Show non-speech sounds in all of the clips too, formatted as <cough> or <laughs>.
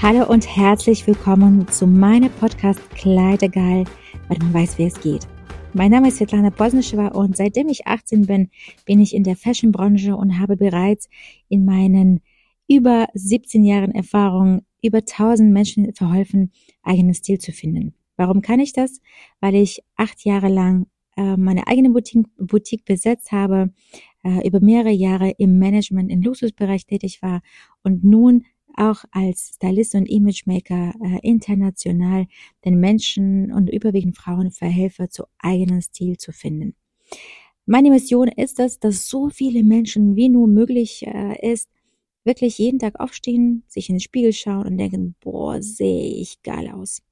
Hallo und herzlich willkommen zu meinem Podcast Kleidegeil, weil man weiß, wie es geht. Mein Name ist Svetlana Bosnischewa und seitdem ich 18 bin, bin ich in der Fashionbranche und habe bereits in meinen über 17 Jahren Erfahrung über 1000 Menschen verholfen, eigenen Stil zu finden. Warum kann ich das? Weil ich acht Jahre lang äh, meine eigene Boutique, Boutique besetzt habe, äh, über mehrere Jahre im Management im Luxusbereich tätig war und nun auch als Stylist und Imagemaker äh, international den Menschen und überwiegend Frauen verhelfe, zu eigenen Stil zu finden. Meine Mission ist es, dass so viele Menschen wie nur möglich äh, ist, wirklich jeden Tag aufstehen, sich in den Spiegel schauen und denken, boah, sehe ich geil aus.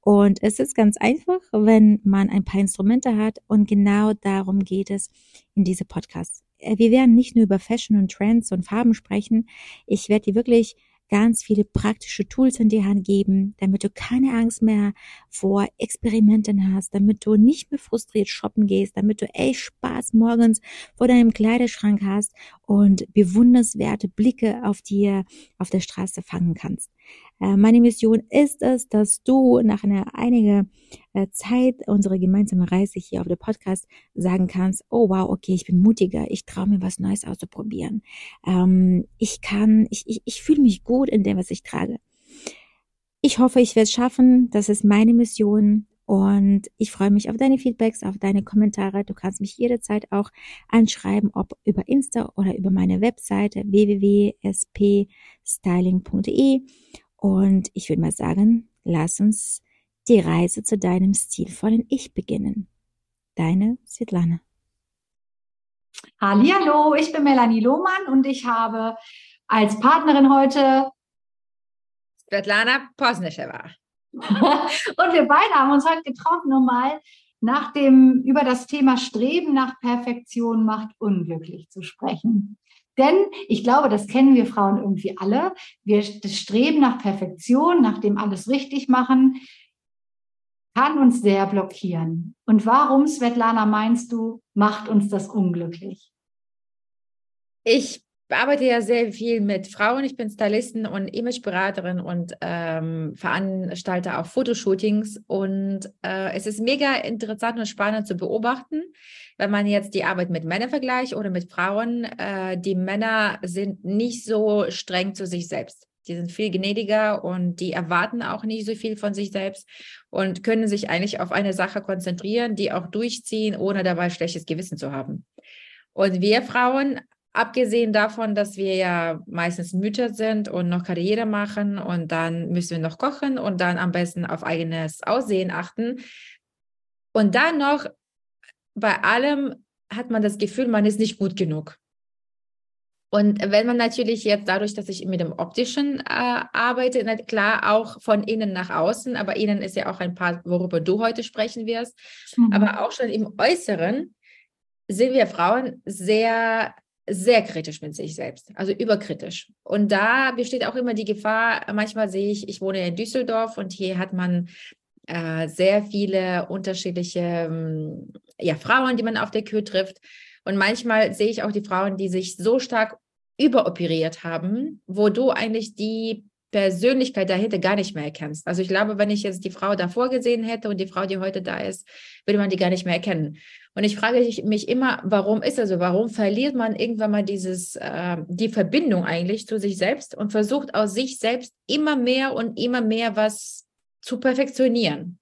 Und es ist ganz einfach, wenn man ein paar Instrumente hat und genau darum geht es in diese Podcasts. Äh, wir werden nicht nur über Fashion und Trends und Farben sprechen. Ich werde dir wirklich ganz viele praktische Tools in die Hand geben, damit du keine Angst mehr vor Experimenten hast, damit du nicht mehr frustriert shoppen gehst, damit du echt Spaß morgens vor deinem Kleiderschrank hast und bewunderswerte Blicke auf dir auf der Straße fangen kannst. Äh, meine Mission ist es, dass du nach einer einigen äh, Zeit unserer gemeinsamen Reise hier auf der Podcast sagen kannst, oh wow, okay, ich bin mutiger, ich traue mir was Neues auszuprobieren. Ähm, ich kann, ich, ich, ich fühle mich gut in dem, was ich trage. Ich hoffe, ich werde es schaffen. Das ist meine Mission. Und ich freue mich auf deine Feedbacks, auf deine Kommentare. Du kannst mich jederzeit auch anschreiben, ob über Insta oder über meine Webseite www.spstyling.de. Und ich würde mal sagen, lass uns die Reise zu deinem stilvollen Ich beginnen. Deine Svetlana. Hallo, ich bin Melanie Lohmann und ich habe als Partnerin heute Svetlana Posnischewa. Und wir beide haben uns heute getroffen, um mal nach dem, über das Thema Streben nach Perfektion macht unglücklich zu sprechen. Denn ich glaube, das kennen wir Frauen irgendwie alle. Wir das Streben nach Perfektion, nach dem alles richtig machen, kann uns sehr blockieren. Und warum, Svetlana, meinst du, macht uns das unglücklich? Ich arbeite ja sehr viel mit Frauen. Ich bin Stylistin und Imageberaterin und ähm, veranstalte auch Fotoshootings. Und äh, es ist mega interessant und spannend zu beobachten, wenn man jetzt die Arbeit mit Männern vergleicht oder mit Frauen. Äh, die Männer sind nicht so streng zu sich selbst. Die sind viel gnädiger und die erwarten auch nicht so viel von sich selbst und können sich eigentlich auf eine Sache konzentrieren, die auch durchziehen, ohne dabei schlechtes Gewissen zu haben. Und wir Frauen Abgesehen davon, dass wir ja meistens Mütter sind und noch Karriere machen und dann müssen wir noch kochen und dann am besten auf eigenes Aussehen achten. Und dann noch bei allem hat man das Gefühl, man ist nicht gut genug. Und wenn man natürlich jetzt dadurch, dass ich mit dem Optischen äh, arbeite, klar auch von innen nach außen, aber innen ist ja auch ein Part, worüber du heute sprechen wirst, mhm. aber auch schon im Äußeren sind wir Frauen sehr sehr kritisch mit sich selbst, also überkritisch. Und da besteht auch immer die Gefahr, manchmal sehe ich, ich wohne in Düsseldorf und hier hat man äh, sehr viele unterschiedliche ähm, ja, Frauen, die man auf der Kür trifft. Und manchmal sehe ich auch die Frauen, die sich so stark überoperiert haben, wo du eigentlich die Persönlichkeit dahinter gar nicht mehr erkennst. Also ich glaube, wenn ich jetzt die Frau davor gesehen hätte und die Frau, die heute da ist, würde man die gar nicht mehr erkennen. Und ich frage mich immer, warum ist das so? Warum verliert man irgendwann mal dieses, äh, die Verbindung eigentlich zu sich selbst und versucht aus sich selbst immer mehr und immer mehr was zu perfektionieren?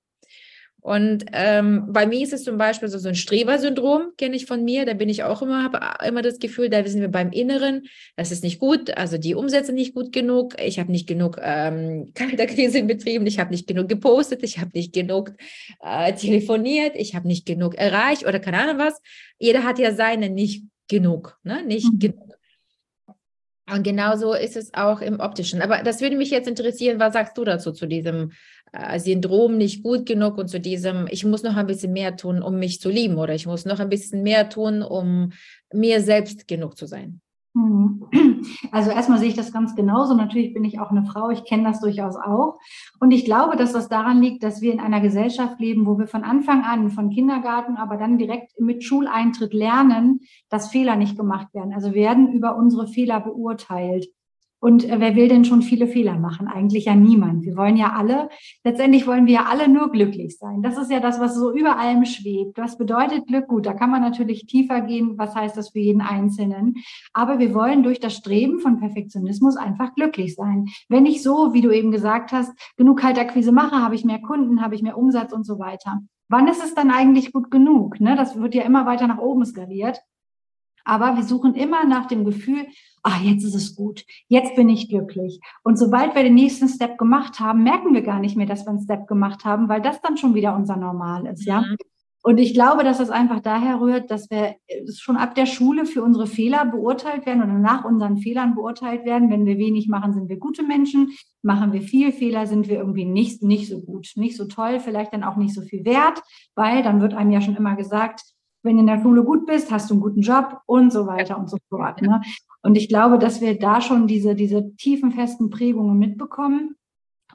Und ähm, bei mir ist es zum Beispiel so, so ein Streber-Syndrom, kenne ich von mir. Da bin ich auch immer, habe immer das Gefühl, da sind wir beim Inneren, das ist nicht gut, also die Umsätze nicht gut genug. Ich habe nicht genug ähm, <laughs> Kalterkrise betrieben, ich habe nicht genug gepostet, ich habe nicht genug äh, telefoniert, ich habe nicht genug erreicht oder keine Ahnung was. Jeder hat ja seine nicht genug, ne? nicht mhm. genug. Und genauso ist es auch im optischen. Aber das würde mich jetzt interessieren, was sagst du dazu, zu diesem äh, Syndrom nicht gut genug und zu diesem, ich muss noch ein bisschen mehr tun, um mich zu lieben oder ich muss noch ein bisschen mehr tun, um mir selbst genug zu sein. Mhm. <clears throat> Also erstmal sehe ich das ganz genauso. Natürlich bin ich auch eine Frau, ich kenne das durchaus auch. Und ich glaube, dass das daran liegt, dass wir in einer Gesellschaft leben, wo wir von Anfang an, von Kindergarten, aber dann direkt mit Schuleintritt lernen, dass Fehler nicht gemacht werden. Also werden über unsere Fehler beurteilt. Und äh, wer will denn schon viele Fehler machen? Eigentlich ja niemand. Wir wollen ja alle, letztendlich wollen wir ja alle nur glücklich sein. Das ist ja das, was so über allem schwebt. Was bedeutet Glück? Gut, da kann man natürlich tiefer gehen. Was heißt das für jeden Einzelnen? Aber wir wollen durch das Streben von Perfektionismus einfach glücklich sein. Wenn ich so, wie du eben gesagt hast, genug Kaltakquise mache, habe ich mehr Kunden, habe ich mehr Umsatz und so weiter. Wann ist es dann eigentlich gut genug? Ne? Das wird ja immer weiter nach oben skaliert. Aber wir suchen immer nach dem Gefühl, ah, jetzt ist es gut, jetzt bin ich glücklich. Und sobald wir den nächsten Step gemacht haben, merken wir gar nicht mehr, dass wir einen Step gemacht haben, weil das dann schon wieder unser Normal ist, ja. Mhm. Und ich glaube, dass das einfach daher rührt, dass wir schon ab der Schule für unsere Fehler beurteilt werden oder nach unseren Fehlern beurteilt werden. Wenn wir wenig machen, sind wir gute Menschen. Machen wir viel Fehler, sind wir irgendwie nicht, nicht so gut, nicht so toll, vielleicht dann auch nicht so viel wert, weil dann wird einem ja schon immer gesagt, wenn du in der Schule gut bist, hast du einen guten Job und so weiter und so fort. Ne? Und ich glaube, dass wir da schon diese, diese tiefen, festen Prägungen mitbekommen.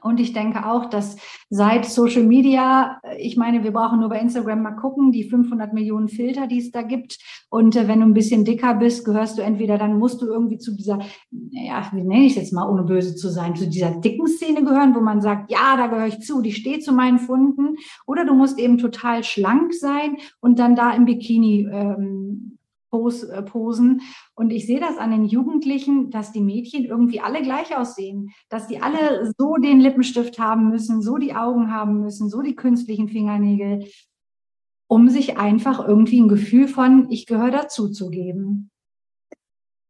Und ich denke auch, dass seit Social Media, ich meine, wir brauchen nur bei Instagram mal gucken, die 500 Millionen Filter, die es da gibt. Und äh, wenn du ein bisschen dicker bist, gehörst du entweder, dann musst du irgendwie zu dieser, ja, wie nenne ich es jetzt mal, ohne böse zu sein, zu dieser dicken Szene gehören, wo man sagt, ja, da gehöre ich zu, die steht zu meinen Funden. Oder du musst eben total schlank sein und dann da im Bikini ähm, äh, posen. Und ich sehe das an den Jugendlichen, dass die Mädchen irgendwie alle gleich aussehen, dass die alle so den Lippenstift haben müssen, so die Augen haben müssen, so die künstlichen Fingernägel, um sich einfach irgendwie ein Gefühl von, ich gehöre dazu zu geben.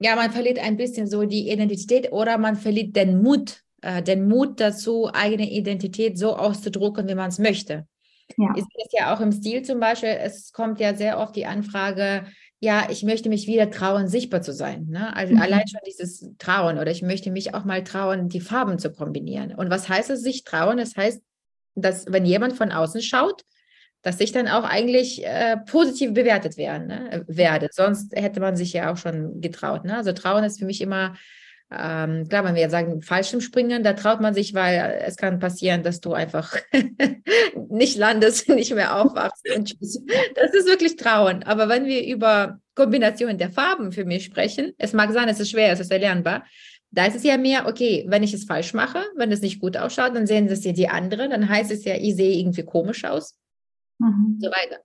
Ja, man verliert ein bisschen so die Identität oder man verliert den Mut, äh, den Mut dazu, eigene Identität so auszudrucken, wie man es möchte. Ja. Ist das ja auch im Stil zum Beispiel, es kommt ja sehr oft die Anfrage, ja, ich möchte mich wieder trauen, sichtbar zu sein. Ne? Also mhm. allein schon dieses Trauen oder ich möchte mich auch mal trauen, die Farben zu kombinieren. Und was heißt es, sich trauen? Das heißt, dass wenn jemand von außen schaut, dass ich dann auch eigentlich äh, positiv bewertet werden, ne? werde. Sonst hätte man sich ja auch schon getraut. Ne? Also Trauen ist für mich immer ähm, klar, wenn wir jetzt sagen Fallschirmspringen, da traut man sich, weil es kann passieren, dass du einfach <laughs> nicht landest, <laughs> nicht mehr aufwachst. das ist wirklich Trauen. Aber wenn wir über Kombinationen der Farben für mich sprechen, es mag sein, es ist schwer, es ist erlernbar. Da ist es ja mehr, okay, wenn ich es falsch mache, wenn es nicht gut ausschaut, dann sehen es ja die anderen, dann heißt es ja, ich sehe irgendwie komisch aus. Mhm. So weiter.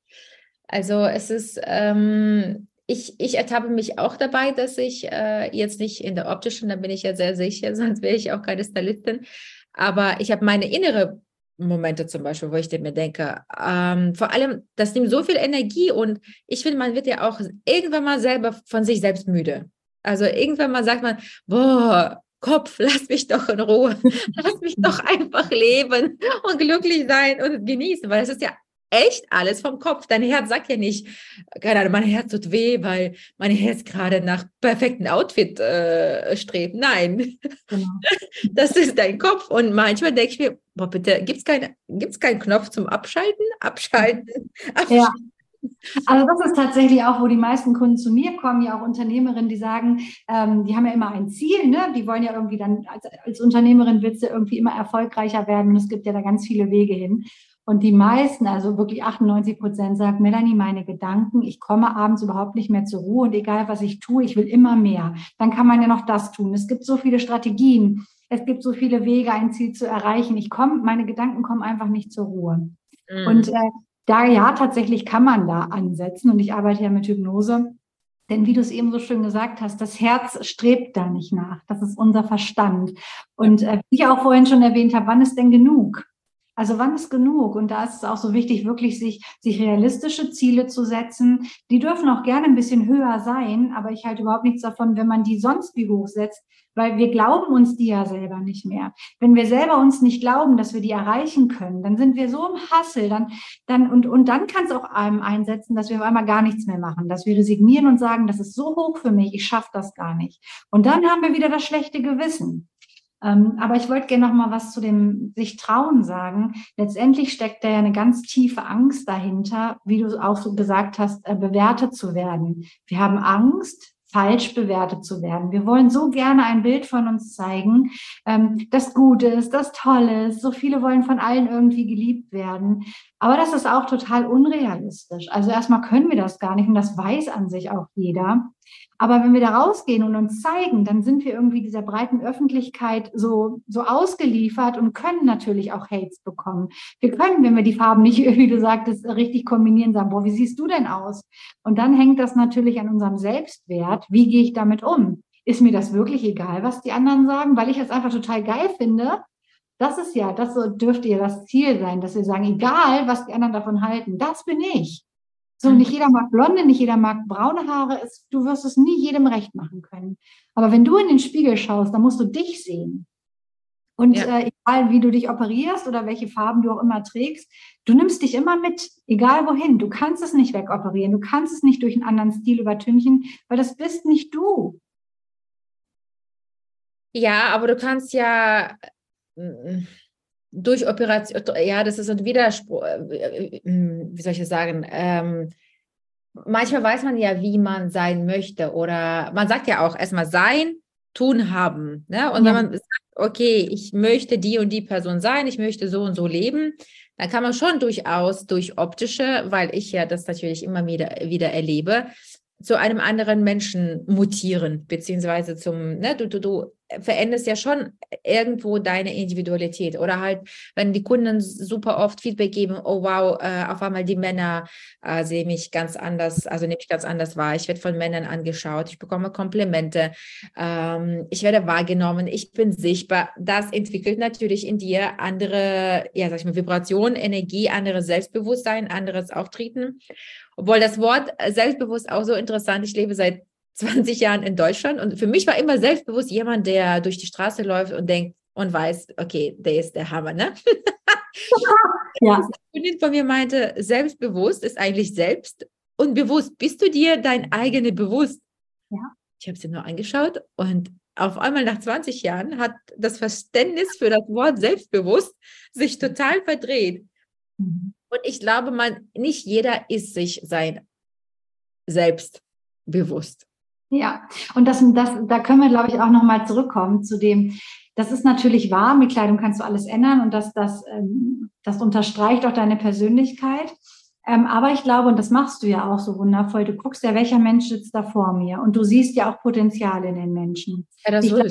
Also es ist, ähm, ich, ich ertappe mich auch dabei, dass ich äh, jetzt nicht in der optischen, da bin ich ja sehr sicher, <laughs> sonst wäre ich auch keine Stylistin. Aber ich habe meine innere Momente zum Beispiel, wo ich mir denke, ähm, vor allem, das nimmt so viel Energie und ich finde, man wird ja auch irgendwann mal selber von sich selbst müde. Also irgendwann mal sagt man, boah, Kopf, <laughs> lass mich doch in Ruhe, <laughs> lass mich doch einfach leben und glücklich sein und genießen, weil es ist ja echt alles vom Kopf. Dein Herz sagt ja nicht, keine Ahnung, mein Herz tut weh, weil mein Herz gerade nach perfekten Outfit äh, strebt. Nein, genau. <laughs> das ist dein Kopf. Und manchmal denke ich mir, boah, bitte, gibt es keinen gibt's keinen Knopf zum Abschalten? Abschalten, <laughs> abschalten. Ja. Also das ist tatsächlich auch, wo die meisten Kunden zu mir kommen, ja auch Unternehmerinnen, die sagen, ähm, die haben ja immer ein Ziel, ne? die wollen ja irgendwie dann, als, als Unternehmerin willst du irgendwie immer erfolgreicher werden und es gibt ja da ganz viele Wege hin. Und die meisten, also wirklich 98 Prozent, sagen, Melanie, meine Gedanken, ich komme abends überhaupt nicht mehr zur Ruhe und egal was ich tue, ich will immer mehr. Dann kann man ja noch das tun. Es gibt so viele Strategien. Es gibt so viele Wege, ein Ziel zu erreichen. Ich komme, meine Gedanken kommen einfach nicht zur Ruhe. Mhm. Und äh, da ja, tatsächlich kann man da ansetzen. Und ich arbeite ja mit Hypnose. Denn wie du es eben so schön gesagt hast, das Herz strebt da nicht nach. Das ist unser Verstand. Und äh, wie ich auch vorhin schon erwähnt habe, wann ist denn genug? Also wann ist genug? Und da ist es auch so wichtig, wirklich sich, sich realistische Ziele zu setzen. Die dürfen auch gerne ein bisschen höher sein, aber ich halte überhaupt nichts davon, wenn man die sonst wie hoch setzt, weil wir glauben uns die ja selber nicht mehr. Wenn wir selber uns nicht glauben, dass wir die erreichen können, dann sind wir so im Hassel, dann, dann, und, und dann kann es auch einem einsetzen, dass wir auf einmal gar nichts mehr machen, dass wir resignieren und sagen, das ist so hoch für mich, ich schaffe das gar nicht. Und dann haben wir wieder das schlechte Gewissen. Ähm, aber ich wollte gerne noch mal was zu dem sich trauen sagen. Letztendlich steckt da ja eine ganz tiefe Angst dahinter, wie du auch so gesagt hast, äh, bewertet zu werden. Wir haben Angst, falsch bewertet zu werden. Wir wollen so gerne ein Bild von uns zeigen, ähm, das gut ist, das toll ist. So viele wollen von allen irgendwie geliebt werden. Aber das ist auch total unrealistisch. Also erstmal können wir das gar nicht und das weiß an sich auch jeder. Aber wenn wir da rausgehen und uns zeigen, dann sind wir irgendwie dieser breiten Öffentlichkeit so, so ausgeliefert und können natürlich auch Hates bekommen. Wir können, wenn wir die Farben nicht, <laughs> wie du sagtest, richtig kombinieren, sagen, boah, wie siehst du denn aus? Und dann hängt das natürlich an unserem Selbstwert. Wie gehe ich damit um? Ist mir das wirklich egal, was die anderen sagen? Weil ich es einfach total geil finde. Das ist ja, das dürfte ja das Ziel sein, dass wir sagen, egal, was die anderen davon halten, das bin ich. So, nicht jeder mag blonde, nicht jeder mag braune Haare. Es, du wirst es nie jedem recht machen können. Aber wenn du in den Spiegel schaust, dann musst du dich sehen. Und ja. äh, egal, wie du dich operierst oder welche Farben du auch immer trägst, du nimmst dich immer mit, egal wohin. Du kannst es nicht wegoperieren. Du kannst es nicht durch einen anderen Stil übertünchen, weil das bist nicht du. Ja, aber du kannst ja durch Operation, ja, das ist ein Widerspruch, äh, äh, äh, wie soll ich das sagen? Ähm, manchmal weiß man ja, wie man sein möchte oder man sagt ja auch erstmal sein, tun, haben. Ne? Und ja. wenn man sagt, okay, ich möchte die und die Person sein, ich möchte so und so leben, dann kann man schon durchaus durch optische, weil ich ja das natürlich immer wieder, wieder erlebe, zu einem anderen Menschen mutieren, beziehungsweise zum, ne, du, du, du veränderst ja schon irgendwo deine Individualität. Oder halt, wenn die Kunden super oft Feedback geben, oh wow, äh, auf einmal die Männer äh, sehen mich ganz anders, also nehme ich ganz anders wahr. Ich werde von Männern angeschaut, ich bekomme Komplimente, ähm, ich werde wahrgenommen, ich bin sichtbar. Das entwickelt natürlich in dir andere, ja, sag ich mal, Vibrationen, Energie, anderes Selbstbewusstsein, anderes Auftreten. Obwohl das Wort selbstbewusst auch so interessant, ich lebe seit 20 Jahren in Deutschland und für mich war immer selbstbewusst jemand, der durch die Straße läuft und denkt und weiß, okay, der ist der Hammer, ne? <laughs> ja. Eine Kundin von mir meinte, selbstbewusst ist eigentlich selbst und bewusst. Bist du dir dein eigenes bewusst? Ja. Ich habe sie nur angeschaut und auf einmal nach 20 Jahren hat das Verständnis für das Wort selbstbewusst sich total verdreht. Mhm. Und ich glaube, man, nicht jeder ist sich sein selbst bewusst. Ja, und das, das, da können wir, glaube ich, auch nochmal zurückkommen zu dem, das ist natürlich wahr, mit Kleidung kannst du alles ändern und das, das, ähm, das unterstreicht auch deine Persönlichkeit. Ähm, aber ich glaube, und das machst du ja auch so wundervoll, du guckst ja, welcher Mensch sitzt da vor mir und du siehst ja auch Potenzial in den Menschen. Ja, das ich glaub,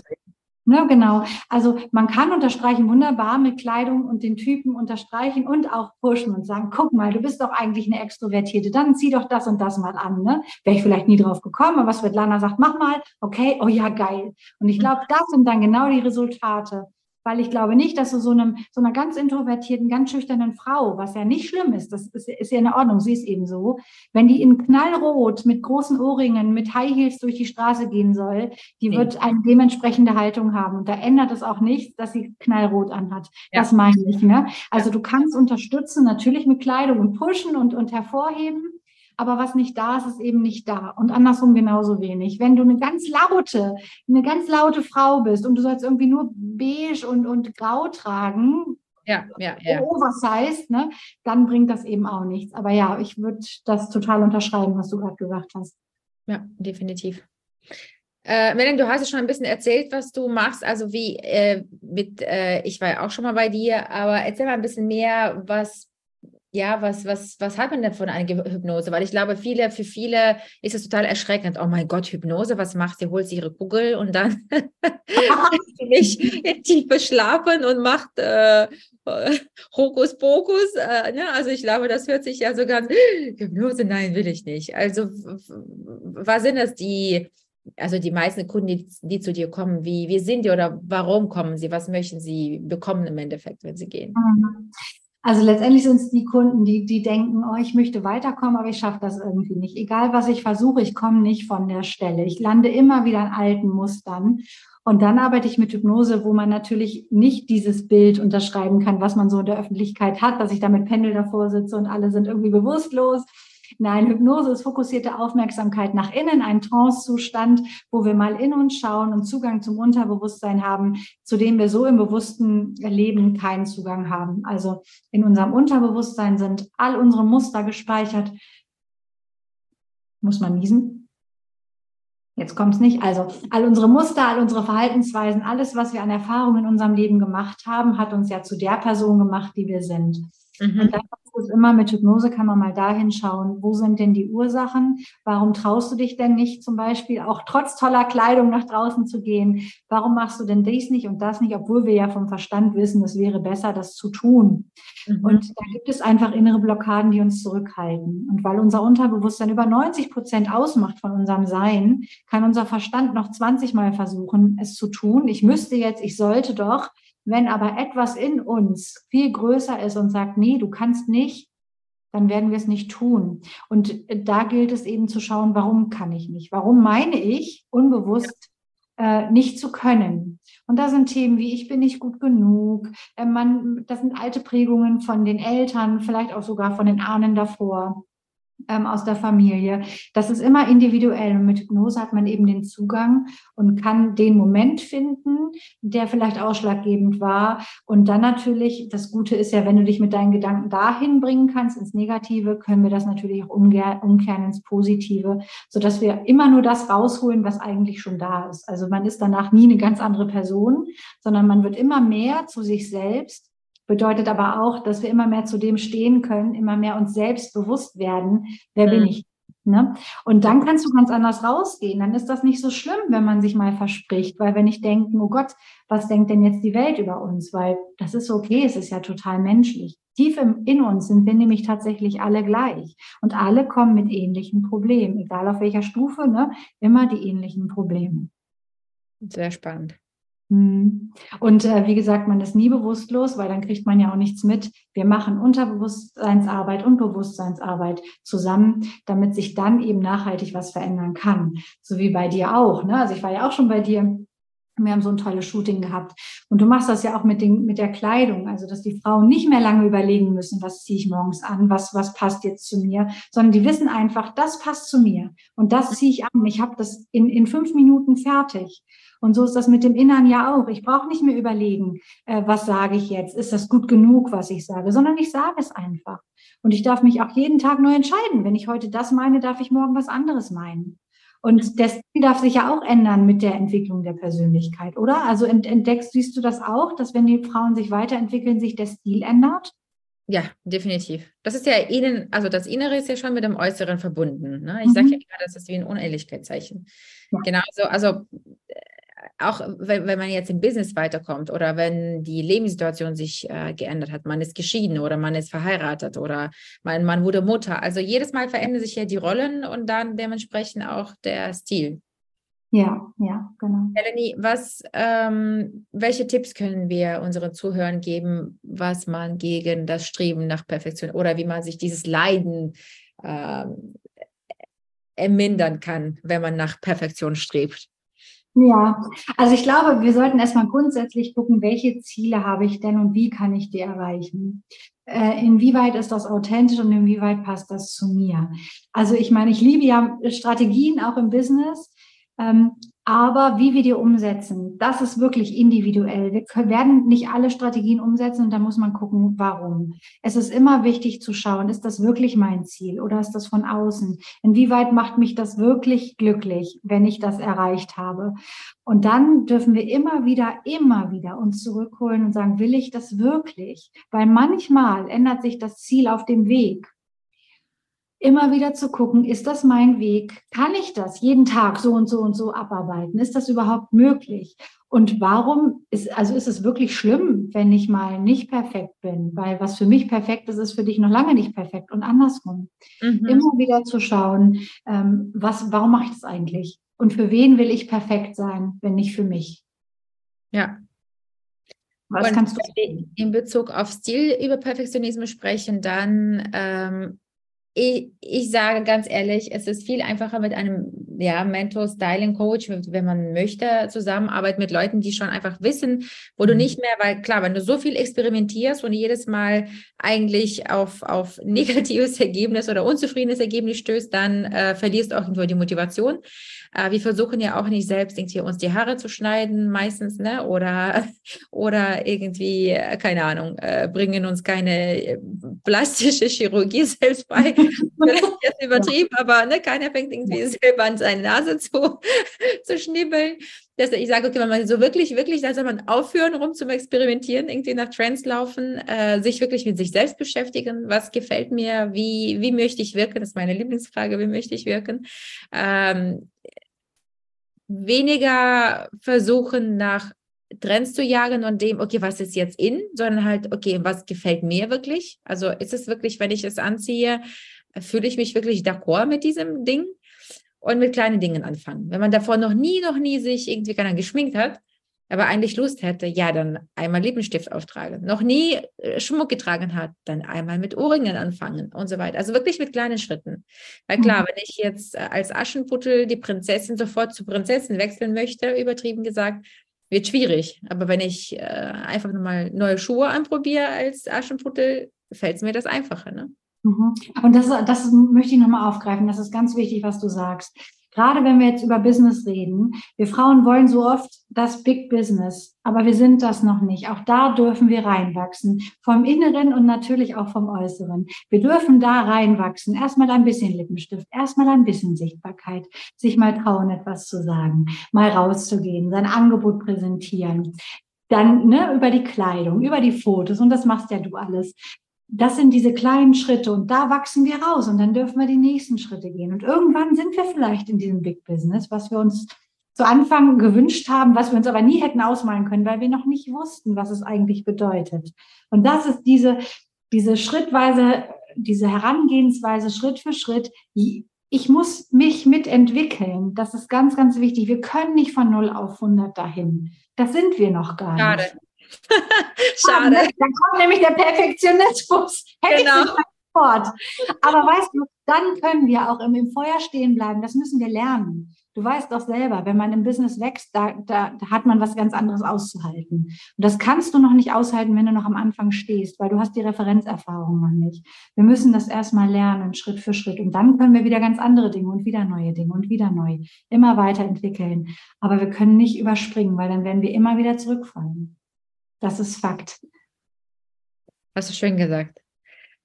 Ne, genau. Also man kann unterstreichen wunderbar mit Kleidung und den Typen unterstreichen und auch pushen und sagen, guck mal, du bist doch eigentlich eine Extrovertierte, dann zieh doch das und das mal an. Ne? Wäre ich vielleicht nie drauf gekommen, aber Svetlana sagt, mach mal, okay, oh ja, geil. Und ich glaube, das sind dann genau die Resultate weil ich glaube nicht, dass du so, einem, so einer ganz introvertierten, ganz schüchternen Frau, was ja nicht schlimm ist, das ist, ist ja in Ordnung, sie ist eben so, wenn die in knallrot mit großen Ohrringen, mit High Heels durch die Straße gehen soll, die nee. wird eine dementsprechende Haltung haben. Und da ändert es auch nichts, dass sie knallrot anhat. Ja. Das meine ich. Ne? Also du kannst unterstützen, natürlich mit Kleidung und pushen und, und hervorheben aber was nicht da ist, ist eben nicht da. Und andersrum genauso wenig. Wenn du eine ganz laute, eine ganz laute Frau bist und du sollst irgendwie nur beige und, und grau tragen, ja, ja, ja. Oversized, ne, dann bringt das eben auch nichts. Aber ja, ich würde das total unterschreiben, was du gerade gesagt hast. Ja, definitiv. Äh, Melanie, du hast ja schon ein bisschen erzählt, was du machst, also wie äh, mit, äh, ich war ja auch schon mal bei dir, aber erzähl mal ein bisschen mehr, was ja, was, was, was hat man denn von einer Hypnose? Weil ich glaube, viele, für viele ist es total erschreckend. Oh mein Gott, Hypnose, was macht sie? Holt sie ihre Kugel und dann <laughs> nicht in tiefe Schlafen und macht äh, Hokuspokus. Äh, ne? Also ich glaube, das hört sich ja so ganz, Hypnose, nein, will ich nicht. Also was sind das die, also die meisten Kunden, die, die zu dir kommen, wie, wie sind die oder warum kommen sie? Was möchten sie bekommen im Endeffekt, wenn sie gehen? Mhm. Also letztendlich sind es die Kunden, die, die denken, oh, ich möchte weiterkommen, aber ich schaffe das irgendwie nicht. Egal, was ich versuche, ich komme nicht von der Stelle. Ich lande immer wieder in alten Mustern. Und dann arbeite ich mit Hypnose, wo man natürlich nicht dieses Bild unterschreiben kann, was man so in der Öffentlichkeit hat, dass ich da mit Pendel davor sitze und alle sind irgendwie bewusstlos. Nein, Hypnose ist fokussierte Aufmerksamkeit nach innen, ein Trance-Zustand, wo wir mal in uns schauen und Zugang zum Unterbewusstsein haben, zu dem wir so im bewussten Leben keinen Zugang haben. Also in unserem Unterbewusstsein sind all unsere Muster gespeichert. Muss man niesen? Jetzt kommt es nicht. Also all unsere Muster, all unsere Verhaltensweisen, alles, was wir an Erfahrungen in unserem Leben gemacht haben, hat uns ja zu der Person gemacht, die wir sind. Mhm. Und dann ist immer mit Hypnose kann man mal dahin schauen, wo sind denn die Ursachen? Warum traust du dich denn nicht zum Beispiel auch trotz toller Kleidung nach draußen zu gehen? Warum machst du denn dies nicht und das nicht, obwohl wir ja vom Verstand wissen, es wäre besser, das zu tun? Mhm. Und da gibt es einfach innere Blockaden, die uns zurückhalten. Und weil unser Unterbewusstsein über 90 Prozent ausmacht von unserem Sein, kann unser Verstand noch 20 Mal versuchen, es zu tun. Ich müsste jetzt, ich sollte doch. Wenn aber etwas in uns viel größer ist und sagt, nee, du kannst nicht, dann werden wir es nicht tun. Und da gilt es eben zu schauen, warum kann ich nicht? Warum meine ich unbewusst äh, nicht zu können? Und da sind Themen wie ich bin nicht gut genug. Äh, man, das sind alte Prägungen von den Eltern, vielleicht auch sogar von den Ahnen davor ähm, aus der Familie. Das ist immer individuell. Und mit Hypnose hat man eben den Zugang und kann den Moment finden, der vielleicht ausschlaggebend war. Und dann natürlich, das Gute ist ja, wenn du dich mit deinen Gedanken dahin bringen kannst, ins Negative, können wir das natürlich auch umkehren ins Positive, sodass wir immer nur das rausholen, was eigentlich schon da ist. Also man ist danach nie eine ganz andere Person, sondern man wird immer mehr zu sich selbst Bedeutet aber auch, dass wir immer mehr zu dem stehen können, immer mehr uns selbst bewusst werden, wer mhm. bin ich. Ne? Und dann kannst du ganz anders rausgehen. Dann ist das nicht so schlimm, wenn man sich mal verspricht, weil wenn ich denke, oh Gott, was denkt denn jetzt die Welt über uns? Weil das ist okay, es ist ja total menschlich. Tief im, in uns sind wir nämlich tatsächlich alle gleich. Und alle kommen mit ähnlichen Problemen, egal auf welcher Stufe, ne? immer die ähnlichen Probleme. Sehr spannend. Hm. Und äh, wie gesagt, man ist nie bewusstlos, weil dann kriegt man ja auch nichts mit. Wir machen Unterbewusstseinsarbeit und Bewusstseinsarbeit zusammen, damit sich dann eben nachhaltig was verändern kann. So wie bei dir auch. Ne? Also ich war ja auch schon bei dir. Wir haben so ein tolles Shooting gehabt. Und du machst das ja auch mit, den, mit der Kleidung. Also, dass die Frauen nicht mehr lange überlegen müssen, was ziehe ich morgens an, was, was passt jetzt zu mir, sondern die wissen einfach, das passt zu mir. Und das ziehe ich an. Ich habe das in, in fünf Minuten fertig. Und so ist das mit dem Innern ja auch. Ich brauche nicht mehr überlegen, äh, was sage ich jetzt? Ist das gut genug, was ich sage? Sondern ich sage es einfach. Und ich darf mich auch jeden Tag neu entscheiden. Wenn ich heute das meine, darf ich morgen was anderes meinen. Und der Stil darf sich ja auch ändern mit der Entwicklung der Persönlichkeit, oder? Also entdeckst, siehst du das auch, dass wenn die Frauen sich weiterentwickeln, sich der Stil ändert? Ja, definitiv. Das ist ja innen, also das Innere ist ja schon mit dem Äußeren verbunden. Ne? Ich mhm. sage ja immer, das ist wie ein Unehrlichkeitszeichen. Ja. Genau, so, also auch wenn, wenn man jetzt im Business weiterkommt oder wenn die Lebenssituation sich äh, geändert hat, man ist geschieden oder man ist verheiratet oder man, man wurde Mutter. Also jedes Mal verändern sich ja die Rollen und dann dementsprechend auch der Stil. Ja, ja, genau. Melanie, was, ähm, welche Tipps können wir unseren Zuhörern geben, was man gegen das Streben nach Perfektion oder wie man sich dieses Leiden ähm, ermindern kann, wenn man nach Perfektion strebt? Ja, also ich glaube, wir sollten erstmal grundsätzlich gucken, welche Ziele habe ich denn und wie kann ich die erreichen? Äh, inwieweit ist das authentisch und inwieweit passt das zu mir? Also ich meine, ich liebe ja Strategien auch im Business. Ähm, aber wie wir die umsetzen, das ist wirklich individuell. Wir werden nicht alle Strategien umsetzen und da muss man gucken, warum. Es ist immer wichtig zu schauen, ist das wirklich mein Ziel oder ist das von außen? Inwieweit macht mich das wirklich glücklich, wenn ich das erreicht habe? Und dann dürfen wir immer wieder, immer wieder uns zurückholen und sagen, will ich das wirklich? Weil manchmal ändert sich das Ziel auf dem Weg immer wieder zu gucken, ist das mein Weg? Kann ich das jeden Tag so und so und so abarbeiten? Ist das überhaupt möglich? Und warum ist, also ist es wirklich schlimm, wenn ich mal nicht perfekt bin? Weil was für mich perfekt ist, ist für dich noch lange nicht perfekt und andersrum. Mhm. Immer wieder zu schauen, ähm, was, warum mache ich das eigentlich? Und für wen will ich perfekt sein, wenn nicht für mich? Ja. Was und kannst du in Bezug auf Stil über Perfektionismus sprechen, dann ähm, ich, ich sage ganz ehrlich, es ist viel einfacher mit einem ja, Mentor, Styling Coach, wenn man möchte, zusammenarbeiten mit Leuten, die schon einfach wissen, wo du mhm. nicht mehr, weil klar, wenn du so viel experimentierst und jedes Mal eigentlich auf, auf <laughs> negatives Ergebnis oder unzufriedenes Ergebnis stößt, dann äh, verlierst du auch irgendwo die Motivation. Äh, wir versuchen ja auch nicht selbst irgendwie uns die Haare zu schneiden, meistens, ne? Oder, <laughs> oder irgendwie, äh, keine Ahnung, äh, bringen uns keine äh, plastische Chirurgie <laughs> selbst bei. Vielleicht jetzt übertrieben, aber ne, keiner fängt irgendwie selber an seine Nase <laughs> zu, zu schnibbeln. Dass ich sage, okay, wenn man so wirklich, wirklich, da soll man aufhören, rum zum Experimentieren, irgendwie nach Trends laufen, äh, sich wirklich mit sich selbst beschäftigen. Was gefällt mir? Wie, wie möchte ich wirken? Das ist meine Lieblingsfrage. Wie möchte ich wirken? Ähm, weniger versuchen, nach Trends zu jagen und dem, okay, was ist jetzt in, sondern halt, okay, was gefällt mir wirklich? Also ist es wirklich, wenn ich es anziehe, fühle ich mich wirklich d'accord mit diesem Ding? Und mit kleinen Dingen anfangen. Wenn man davor noch nie, noch nie sich irgendwie keiner geschminkt hat, aber eigentlich Lust hätte, ja, dann einmal Lippenstift auftragen. Noch nie äh, Schmuck getragen hat, dann einmal mit Ohrringen anfangen und so weiter. Also wirklich mit kleinen Schritten. Weil klar, mhm. wenn ich jetzt äh, als Aschenputtel die Prinzessin sofort zu Prinzessin wechseln möchte, übertrieben gesagt, wird schwierig. Aber wenn ich äh, einfach nochmal neue Schuhe anprobiere als Aschenputtel, fällt es mir das einfacher. Ne? Mhm. Und das, das möchte ich nochmal aufgreifen. Das ist ganz wichtig, was du sagst. Gerade wenn wir jetzt über Business reden, wir Frauen wollen so oft das Big Business, aber wir sind das noch nicht. Auch da dürfen wir reinwachsen, vom Inneren und natürlich auch vom Äußeren. Wir dürfen da reinwachsen. Erstmal ein bisschen Lippenstift, erstmal ein bisschen Sichtbarkeit, sich mal trauen, etwas zu sagen, mal rauszugehen, sein Angebot präsentieren. Dann ne, über die Kleidung, über die Fotos und das machst ja du alles das sind diese kleinen Schritte und da wachsen wir raus und dann dürfen wir die nächsten Schritte gehen. Und irgendwann sind wir vielleicht in diesem Big Business, was wir uns zu Anfang gewünscht haben, was wir uns aber nie hätten ausmalen können, weil wir noch nicht wussten, was es eigentlich bedeutet. Und das ist diese, diese schrittweise, diese Herangehensweise Schritt für Schritt. Ich muss mich mitentwickeln. Das ist ganz, ganz wichtig. Wir können nicht von 0 auf 100 dahin. Das sind wir noch gar Schade. nicht. <laughs> Schade. Ah, dann kommt nämlich der Perfektionismus. Hätte genau. ich sofort. Aber weißt du, dann können wir auch im, im Feuer stehen bleiben. Das müssen wir lernen. Du weißt doch selber, wenn man im Business wächst, da, da, da, hat man was ganz anderes auszuhalten. Und das kannst du noch nicht aushalten, wenn du noch am Anfang stehst, weil du hast die Referenzerfahrung noch nicht. Wir müssen das erstmal lernen, Schritt für Schritt. Und dann können wir wieder ganz andere Dinge und wieder neue Dinge und wieder neu, immer weiterentwickeln. Aber wir können nicht überspringen, weil dann werden wir immer wieder zurückfallen. Das ist Fakt. Hast du schön gesagt.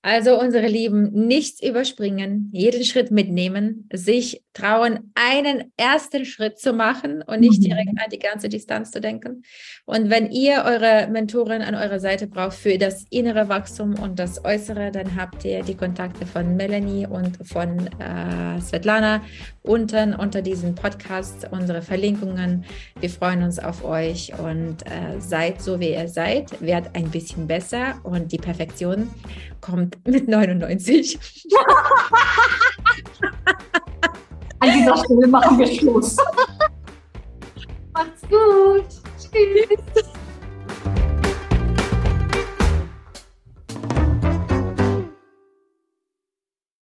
Also unsere Lieben, nichts überspringen, jeden Schritt mitnehmen, sich trauen, einen ersten Schritt zu machen und nicht mhm. direkt an die ganze Distanz zu denken. Und wenn ihr eure Mentorin an eurer Seite braucht für das innere Wachstum und das Äußere, dann habt ihr die Kontakte von Melanie und von äh, Svetlana unten unter diesem Podcast, unsere Verlinkungen. Wir freuen uns auf euch und äh, seid so, wie ihr seid, werdet ein bisschen besser und die Perfektion kommt <laughs> mit 99. An dieser Stelle machen wir Schluss. Macht's gut. Tschüss. <laughs>